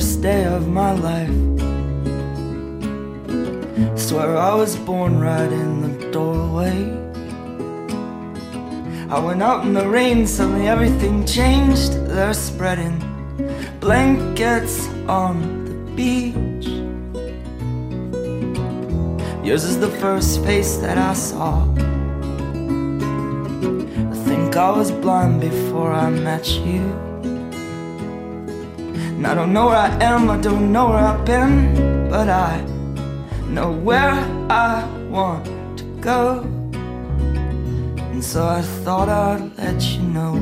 First day of my life. Swear I was born right in the doorway. I went out in the rain, suddenly everything changed. They're spreading blankets on the beach. Yours is the first face that I saw. I think I was blind before I met you. And I don't know where I am, I don't know where I've been, but I know where I want to go. And so I thought I'd let you know.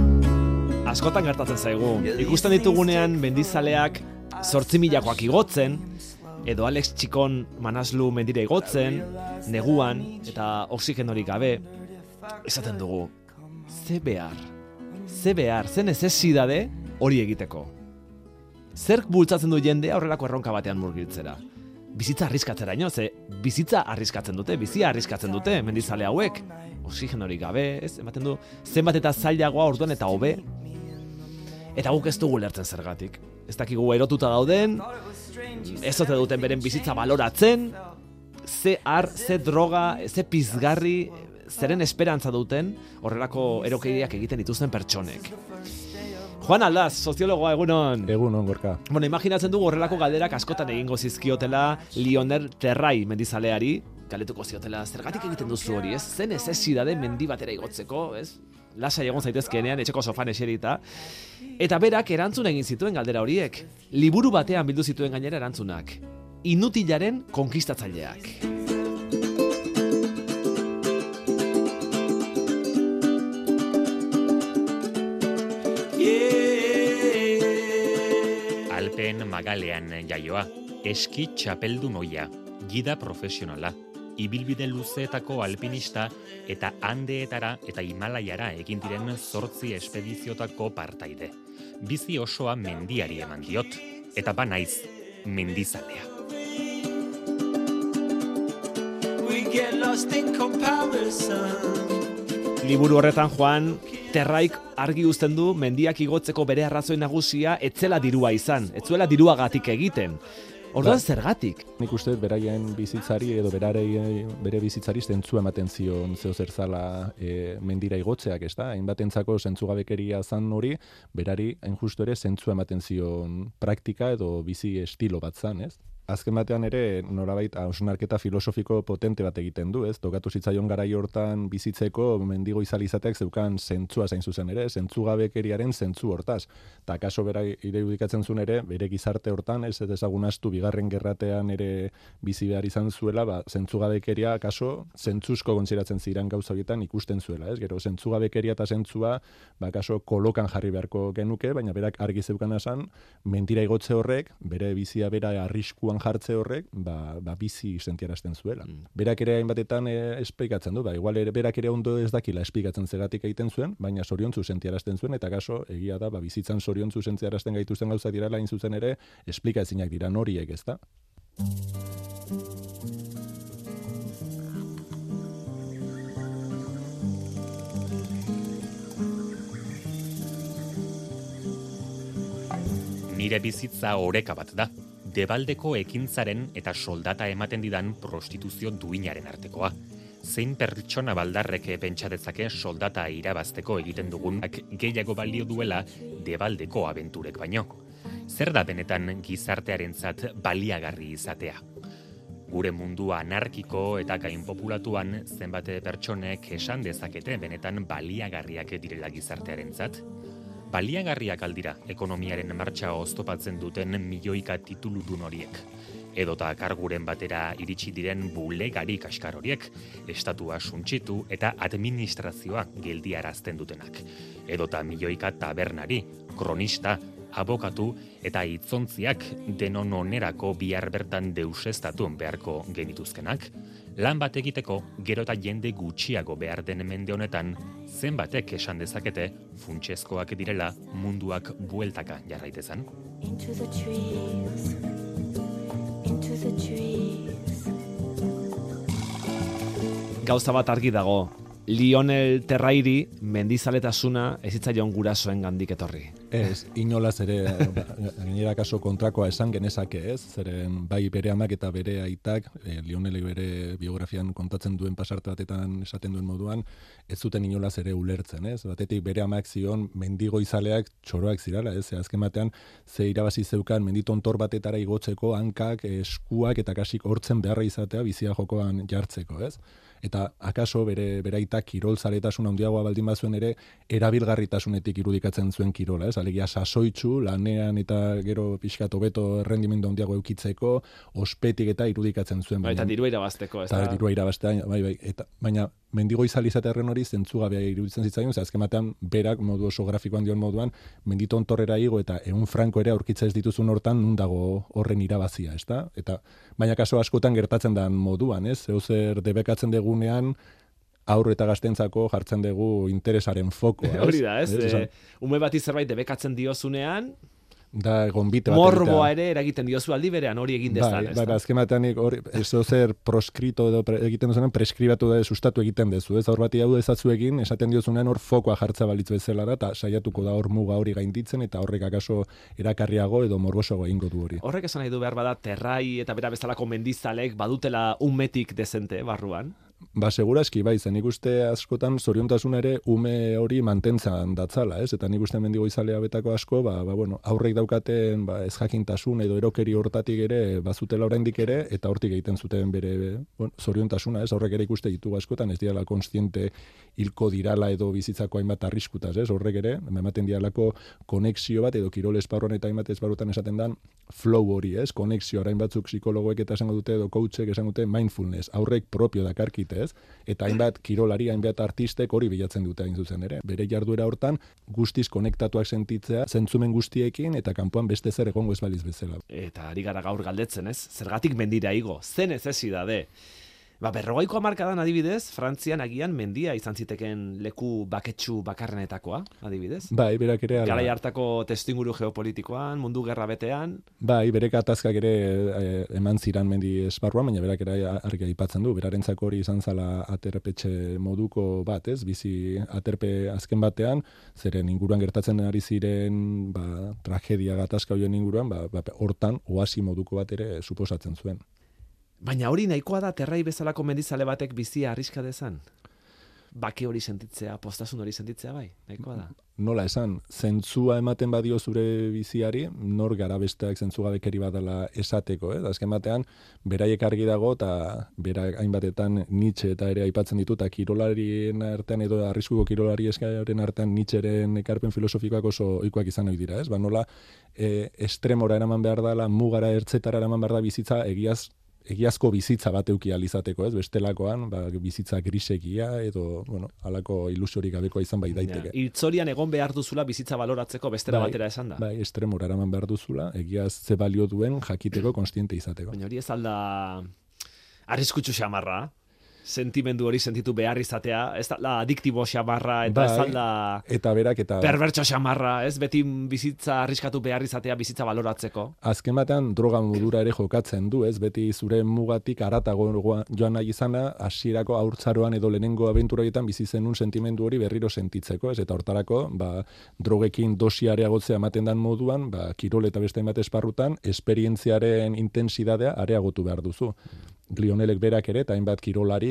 Askotan gertatzen zaigu, ikusten ditugunean mendizaleak zortzi milakoak igotzen, edo Alex Txikon manaslu mendira igotzen, neguan eta oxigenorik gabe, esaten dugu, ze behar, ze behar, ze necesidade hori egiteko. Zerk bultzatzen du jendea horrelako erronka batean murgiltzera? Bizitza arriskatzera ino, ze bizitza arriskatzen dute, bizia arriskatzen dute, mendizale hauek, oxigenorik gabe, ez, ematen du, zenbat eta zailagoa orduan eta hobe, eta guk ez dugu lertzen zergatik. Ez dakigu erotuta dauden, ez ote duten beren bizitza baloratzen, ze ar, ze droga, ze pizgarri, zeren esperantza duten horrelako erokeideak egiten dituzten pertsonek. Juan Aldaz, soziologoa egunon. Egunon, gorka. Bueno, imaginatzen dugu horrelako galderak askotan egingo zizkiotela Lionel Terrai mendizaleari, galetuko ziotela, zergatik egiten duzu hori, ez? Zen necesidade mendi batera igotzeko, ez? Lasa egon zaitezkenean, etxeko sofan eserita. Eta berak erantzun egin zituen galdera horiek. Liburu batean bildu zituen gainera erantzunak. Inutilaren konkistatzaileak. Alpen magalean jaioa, eski txapeldu noia, gida profesionala, ibilbide luzeetako alpinista eta handeetara eta Himalaiara egin diren zortzi espediziotako partaide. Bizi osoa mendiari eman diot, eta ba naiz, mendizalea. Liburu horretan Juan, Terraik argi uzten du mendiak igotzeko bere arrazoi nagusia etzela dirua izan, etzuela diruagatik egiten. Orduan Ba. zergatik? Nik uste dut beraien bizitzari edo berarei, bere bizitzari zentzu ematen zion zeo zertzala e, mendira igotzeak, ez da? Hainbatentzako zentzugabekeria zan hori, berari hain justu ere zentzu ematen zion praktika edo bizi estilo bat zan, ez? Azken batean ere, norabait, hausnarketa filosofiko potente bat egiten du, ez? Tokatu zitzaion garai hortan bizitzeko mendigo izal izateak zeukan zentzua zain zuzen ere, zentzugabekeriaren zentzu hortaz. Ta kaso bera irudikatzen zuen ere, bere gizarte hortan, ez ez astu bigarren gerratean ere bizi behar izan zuela, ba, zentzugabekeria kaso zentzuzko kontziratzen ziren gauza horietan ikusten zuela, ez? Gero zentzugabekeria eta zentzua, ba, kaso kolokan jarri beharko genuke, baina berak argi zeukan esan, mentira igotze horrek, bere bizia bera arriskuan jartze horrek, ba, ba bizi sentiarazten zuela. Berak ere hainbatetan e, esplikatzen du, ba, igual ere berak ere ondo ez dakila esplikatzen zegatik egiten zuen, baina soriontzu sentiarazten zuen, eta kaso, egia da, ba, bizitzan soriontzu sentiarazten gaituzten gauza direla, hain zuzen ere, esplika ezinak dira noriek, ez da? Nire bizitza oreka bat da, debaldeko ekintzaren eta soldata ematen didan prostituzio duinaren artekoa. Zein pertsona baldarrek pentsa dezake soldata irabazteko egiten dugunak gehiago balio duela debaldeko abenturek baino. Zer da benetan gizartearentzat baliagarri izatea? Gure mundua anarkiko eta gainpopulatuan zenbate pertsonek esan dezakete benetan baliagarriak direla gizartearentzat? Baliagarriak aldira ekonomiaren martxa oztopatzen duten milioika tituludun horiek. Edota karguren batera iritsi diren bulegari kaskar horiek, estatua suntsitu eta administrazioa geldiarazten dutenak. Edota milioika tabernari, kronista, abokatu eta hitzontziak denon onerako bihar bertan deusestatu beharko genituzkenak, lan bat egiteko gero eta jende gutxiago behar den mende honetan, zenbatek esan dezakete funtsezkoak direla munduak bueltaka jarraitezan. Into the trees, into the trees. Gauza bat argi dago. Lionel Terrairi mendizaletasuna ez hitzaion gurasoen gandik etorri. Ez, inolaz ere, gainera kaso kontrakoa esan genezake ez, zeren bai bere amak eta bere aitak, e, Lionel bere biografian kontatzen duen pasarte batetan esaten duen moduan, ez zuten inolaz ere ulertzen, ez? Batetik bere amak zion mendigo izaleak txoroak zirala, ez? Azken batean ze irabazi zeukan menditontor batetara igotzeko hankak, eskuak eta kasik hortzen beharra izatea bizia jokoan jartzeko, ez? Eta akaso bere beraitak kirol zaretasun handiagoa baldin bazuen ere erabilgarritasunetik irudikatzen zuen kirola, ez? Alegia sasoitzu lanean eta gero pixkat hobeto errendimendu handiago eukitzeko ospetik eta irudikatzen zuen. Bai, eta dirua irabazteko, ez? Eta dirua irabaztea, bai, bai, eta, baina mendigo izalizatearen hori zentzugabea iruditzen zitzaion, ze azken batean berak modu oso grafikoan dion moduan menditon torrera igo eta egun franko ere aurkitza ez dituzun hortan nun dago horren irabazia, ezta? Eta baina kaso askotan gertatzen da moduan, ez? Zeu zer debekatzen degunean aurre eta gaztentzako jartzen dugu interesaren fokoa? Hori da, ez? ez? E, ume bati zerbait debekatzen diozunean, da gonbite bat morboa ere eragiten diozu aldi berean hori egin dezan, bai, bai, bai, azken batean hori eso zer proskrito edo pre, egiten duzunen preskribatu da sustatu egiten dezu, ez aur bati hau ezatzu egin, esaten diozunen hor fokoa jartza balitzu bezala da ta saiatuko da hor muga hori gainditzen eta horrek akaso erakarriago edo morbosoago egingo du hori. Horrek esan nahi du behar bada terrai eta bera bezalako mendizalek badutela unmetik dezente barruan. Ba, seguraski, bai, zen ikuste askotan zoriontasun ere ume hori mantentzan datzala, ez? Eta nik uste mendigo izalea betako asko, ba, ba, bueno, aurreik daukaten ba, ez jakintasun edo erokeri hortatik ere bazutela oraindik ere, eta hortik egiten zuten bere bueno, zoriontasuna, ez? Horrek ere ikuste ditugu askotan, ez diala konstiente hilko dirala edo bizitzako hainbat arriskutaz, ez? Horrek ere, ematen dialako konexio bat edo kirol esparron eta hainbat esparrutan esaten dan flow hori, ez? Konexio, orain batzuk psikologoek eta esango dute edo coachek esango dute mindfulness, aurrek propio dakarki ez? Eta hainbat kirolari, hainbat artistek hori bilatzen dute hain zuzen ere. Bere jarduera hortan guztiz konektatuak sentitzea, zentzumen guztiekin eta kanpoan beste zer egongo ez baliz bezala. Eta ari gara gaur galdetzen, ez? Zergatik mendira igo, zen ez da Ba, berrogeiko amarkadan adibidez, Frantzian agian mendia izan ziteken leku baketsu bakarrenetakoa, adibidez. Bai, berak ere... Ala... Garai hartako testinguru geopolitikoan, mundu gerra betean. Bai, berek atazkak ere e, eman ziran mendi esparruan, baina berak ere argi aipatzen du, berarentzako hori izan zala aterpetxe moduko bat, ez? Bizi aterpe azken batean, zeren inguruan gertatzen ari ziren ba, tragedia gatazka hoien inguruan, ba, ba, hortan oasi moduko bat ere suposatzen zuen. Baina hori nahikoa da terrai bezalako mendizale batek bizia arriska dezan? Bake hori sentitzea, postasun hori sentitzea bai, nahikoa da. Nola esan, zentzua ematen badio zure biziari, nor gara besteak zentzuga bekeri badala esateko, eh? Azken batean, beraiek argi dago, eta bera hainbatetan nitxe eta ere aipatzen ditu, eta kirolarien artean edo arriskuko kirolari eskaren artean nitxeren ekarpen filosofikoak oso oikoak izan ohi dira, ez? Ba, nola, e, estremora eraman behar dela, mugara ertzetara eraman behar da bizitza, egiaz egiazko bizitza bat euki alizateko, ez? Bestelakoan, ba, bizitza grisegia edo, bueno, alako ilusiorik gabekoa izan bai daiteke. Ja, Iltzorian egon behar duzula bizitza baloratzeko bestera bai, batera esan da. Bai, estremora eraman behar duzula, egiaz ze balio duen jakiteko konstiente izateko. Baina hori ez alda arriskutsu xamarra, sentimendu hori sentitu behar izatea, ez da la adiktibo xamarra, eta bai, ez alda eta berak eta perbertso xamarra, ez beti bizitza arriskatu behar izatea bizitza baloratzeko. Azken batean droga modura ere jokatzen du, ez beti zure mugatik aratago joan nahi izana, hasierako aurtzaroan edo lehenengo abenturarietan bizi zenun sentimendu hori berriro sentitzeko, ez eta hortarako, ba, drogekin dosi areagotzea ematen dan moduan, ba, kirol eta beste bat esparrutan, esperientziaren intensidadea areagotu behar duzu. Lionelek berak ere, eta hainbat kirolari,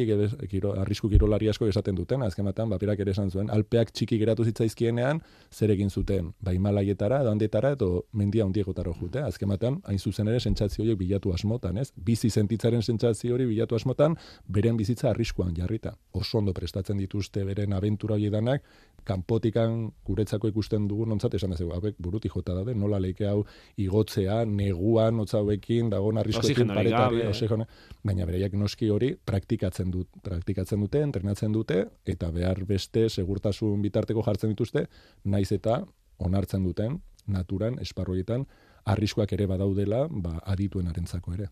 kiro, arrisku kirolari asko esaten duten, azken batean, bapirak ere esan zuen, alpeak txiki geratu zitzaizkienean, zer egin zuten, ba Himalaietara, edo edo mendia hundiegotaro jute, azken batean, hain zuzen ere, sentsazio horiek bilatu asmotan, ez? Bizi sentitzaren sentsazio hori bilatu asmotan, beren bizitza arriskuan jarrita. Oso ondo prestatzen dituzte beren abentura hori danak, kanpotikan guretzako ikusten dugu nontzat esan ez hauek buruti jota daude, nola leike hau igotzea, neguan, otza hauekin, dagoen arriskoekin paretari, baina bereiak noski hori praktikatzen dut, praktikatzen dute, entrenatzen dute eta behar beste segurtasun bitarteko jartzen dituzte, naiz eta onartzen duten naturan esparroietan arriskoak ere badaudela, ba adituen arentzako ere.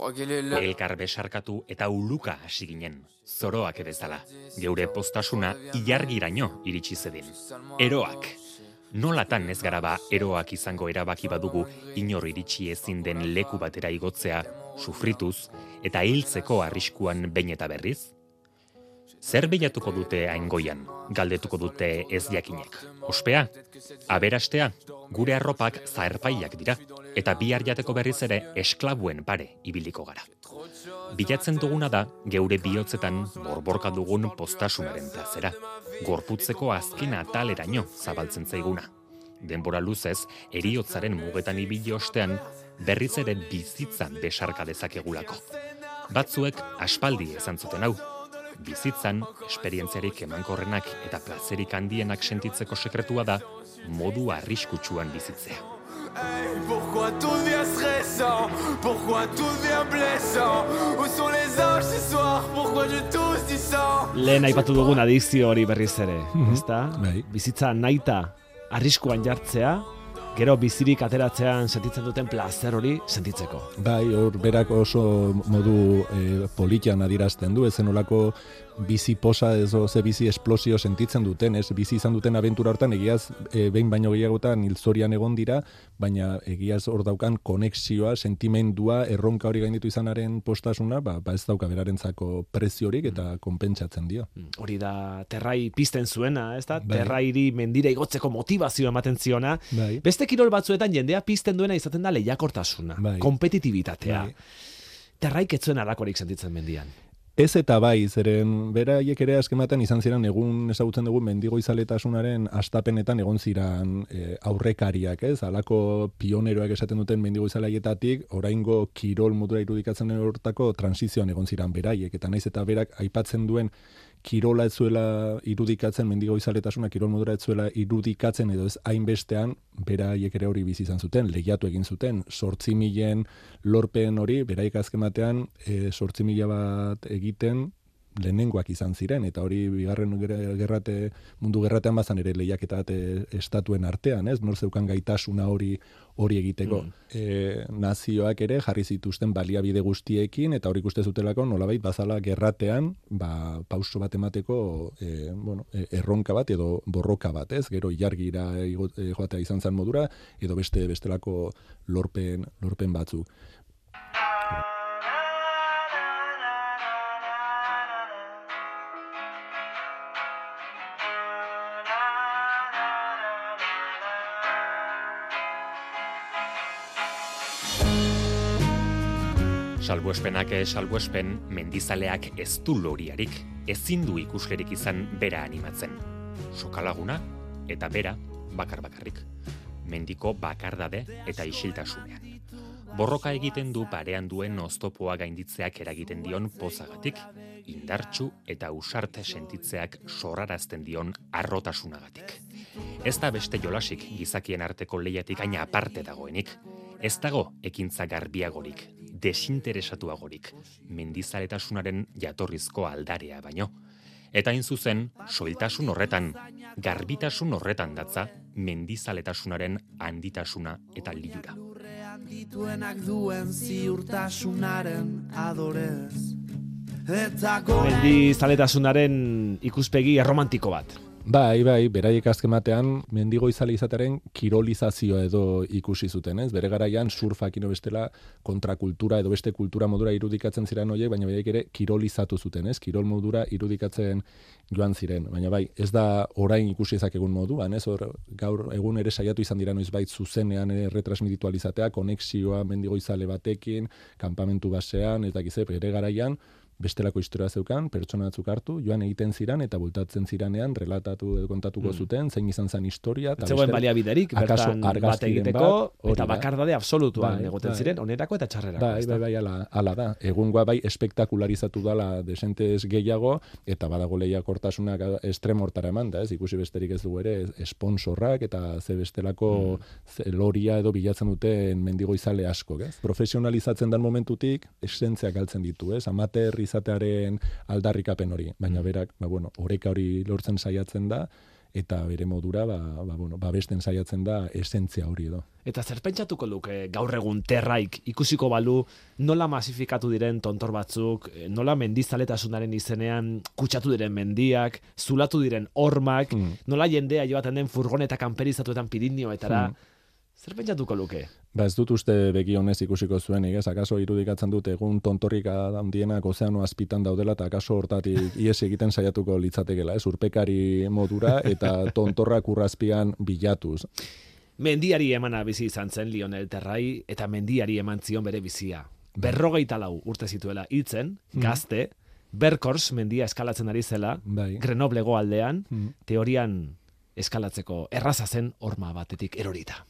Elkar besarkatu eta uluka hasi ginen, zoroak bezala. Geure postasuna ilargiraino iritsi zedin. Eroak. Nolatan ez gara ba eroak izango erabaki badugu inor iritsi ezin den leku batera igotzea, sufrituz eta hiltzeko arriskuan behin eta berriz? Zer bilatuko dute aingoian, galdetuko dute ez jakinek. Ospea? Aberastea? Gure arropak zaerpaiak dira, eta bihar jateko berriz ere esklabuen pare ibiliko gara. Bilatzen duguna da, geure bihotzetan borborka dugun postasunaren plazera. Gorputzeko azken ataleraino zabaltzen zaiguna. Denbora luzez, eriotzaren mugetan ibili ostean, berriz ere bizitza besarka dezakegulako. Batzuek aspaldi esan zuten hau, bizitzan, esperientziarik emankorrenak eta plazerik handienak sentitzeko sekretua da, modu arriskutsuan bizitzea. Hey, pourquoi tout devient stressant Pourquoi tout devient blessant Où sont les anges ce soir Pourquoi je tousse du sang Lehen aipatu dugun adikzio hori berriz ere, ezta? Bai. Bizitza naita arriskuan jartzea, gero bizirik ateratzean sentitzen duten plazer hori sentitzeko. Bai, hor berak oso modu e, politian adierazten du, ezen olako bizi posa ezo ze bizi esplosio sentitzen duten, ez bizi izan duten abentura hortan egiaz e, behin baino gehiagotan hilzorian egon dira, baina egiaz hor daukan konexioa, sentimendua, erronka hori gainditu izanaren postasuna, ba, ba ez dauka berarentzako preziorik eta konpentsatzen dio. Mm, Hori da terrai pizten zuena, ez da? Bai. Terrairi mendira igotzeko motivazioa ematen ziona. Bai. Beste kirol batzuetan jendea pizten duena izaten da lehiakortasuna, Bai. kompetitibitatea. Bai. Terraik etzuen alakorik sentitzen mendian. Ez eta bai, zeren beraiek ere azkematen izan ziren egun ezagutzen dugu mendigo izaletasunaren astapenetan egon ziran e, aurrekariak, ez? Halako pioneroak esaten duten mendigo izalaietatik, oraingo kirol modura irudikatzen hortako transizioan egon ziran beraiek, eta naiz eta berak aipatzen duen kirola ez zuela irudikatzen, mendigo izaletasuna kirol modura ez zuela irudikatzen edo ez hainbestean, beraiek ere hori bizi izan zuten, lehiatu egin zuten, sortzi milen lorpen hori, beraiek azken batean, e, sortzi mila bat egiten, lehenengoak izan ziren, eta hori bigarren ger- gerrate, mundu gerratean bazan ere lehiaketa bat e, estatuen artean, ez? Nor zeukan gaitasuna hori hori egiteko. E, nazioak ere jarri zituzten baliabide guztiekin, eta hori ikuste zutelako nolabait bazala gerratean, ba, pauso bat emateko e, bueno, erronka bat edo borroka bat, ez? Gero e, joatea izan zen modura, edo beste bestelako lorpen, lorpen batzuk. Salbuespenak eh, salbuespen, mendizaleak ez du loriarik, ezin du ikuslerik izan bera animatzen. Sokalaguna eta bera bakar bakarrik. Mendiko bakardade eta isiltasunean. Borroka egiten du parean duen oztopoa gainditzeak eragiten dion pozagatik, indartsu eta usarte sentitzeak sorrarazten dion arrotasunagatik. Ez da beste jolasik gizakien arteko lehiatik aina aparte dagoenik. Ez dago ekintza garbiagorik, desinteresatuagorik, mendizaletasunaren jatorrizko aldarea baino. Eta hain zuzen, soiltasun horretan, garbitasun horretan datza, mendizaletasunaren handitasuna eta liura. Dituenak duen ziurtasunaren adorez Eta gore Mendi zaletasunaren ikuspegi erromantiko bat. Bai, bai, beraiek azken batean mendigo izale izatearen kirolizazioa edo ikusi zuten, ez? Bere garaian surfak ino bestela kontrakultura edo beste kultura modura irudikatzen ziren horiek, baina beraiek ere kirolizatu zuten, ez? Kirol modura irudikatzen joan ziren. Baina bai, ez da orain ikusi ezakegun moduan, ez? Hor, gaur egun ere saiatu izan dira noizbait zuzenean ere retransmitualizatea, konexioa mendigo izale batekin, kanpamentu basean, ez dakize, bere garaian, bestelako historia zeukan, pertsona batzuk hartu, joan egiten ziran eta bultatzen ziranean relatatu edo kontatuko zuten, zein izan zen historia. eta zegoen baliabiderik, bertan bat egiteko, bat, eta da. bakardade absolutuan Bai, egoten bai. ziren, onerako eta txarrerako. Bai, bai, bai, ala, ala da. Egungoa bai espektakularizatu dela desentez gehiago, eta badago lehiakortasunak estremo hortara eman da, ez? Ikusi besterik ez dugu ere, esponsorrak eta ze bestelako ze loria edo bilatzen duten mendigo izale asko, ez? Profesionalizatzen den momentutik, esentzia galtzen ditu, ez? Amater izatearen aldarrikapen hori, baina berak, ba, bueno, oreka hori lortzen saiatzen da, eta bere modura ba, ba, bueno, babesten saiatzen da esentzia hori edo. Eta zer pentsatuko luke gaur egun terraik ikusiko balu nola masifikatu diren tontor batzuk, eh, nola mendizaletasunaren izenean kutsatu diren mendiak, zulatu diren hormak, Mm. nola jendea joaten den furgoneta kanperizatuetan Pirinioetara, Mm. Zer pentsatuko luke? Ba ez dut uste begi honez ikusiko zuen, ez? Akaso irudikatzen dut egun tontorrik handienak ozeano azpitan daudela eta akaso hortatik ies egiten saiatuko litzatekela, ez? Urpekari modura eta tontorrak urrazpian bilatuz. Mendiari emana bizi izan zen Lionel Terrai eta mendiari eman zion bere bizia. Berrogeita lau urte zituela hiltzen, gazte, Berkors mendia eskalatzen ari zela, Bai. Grenoblego aldean, Mm. teorian eskalatzeko erraza zen horma batetik erorita.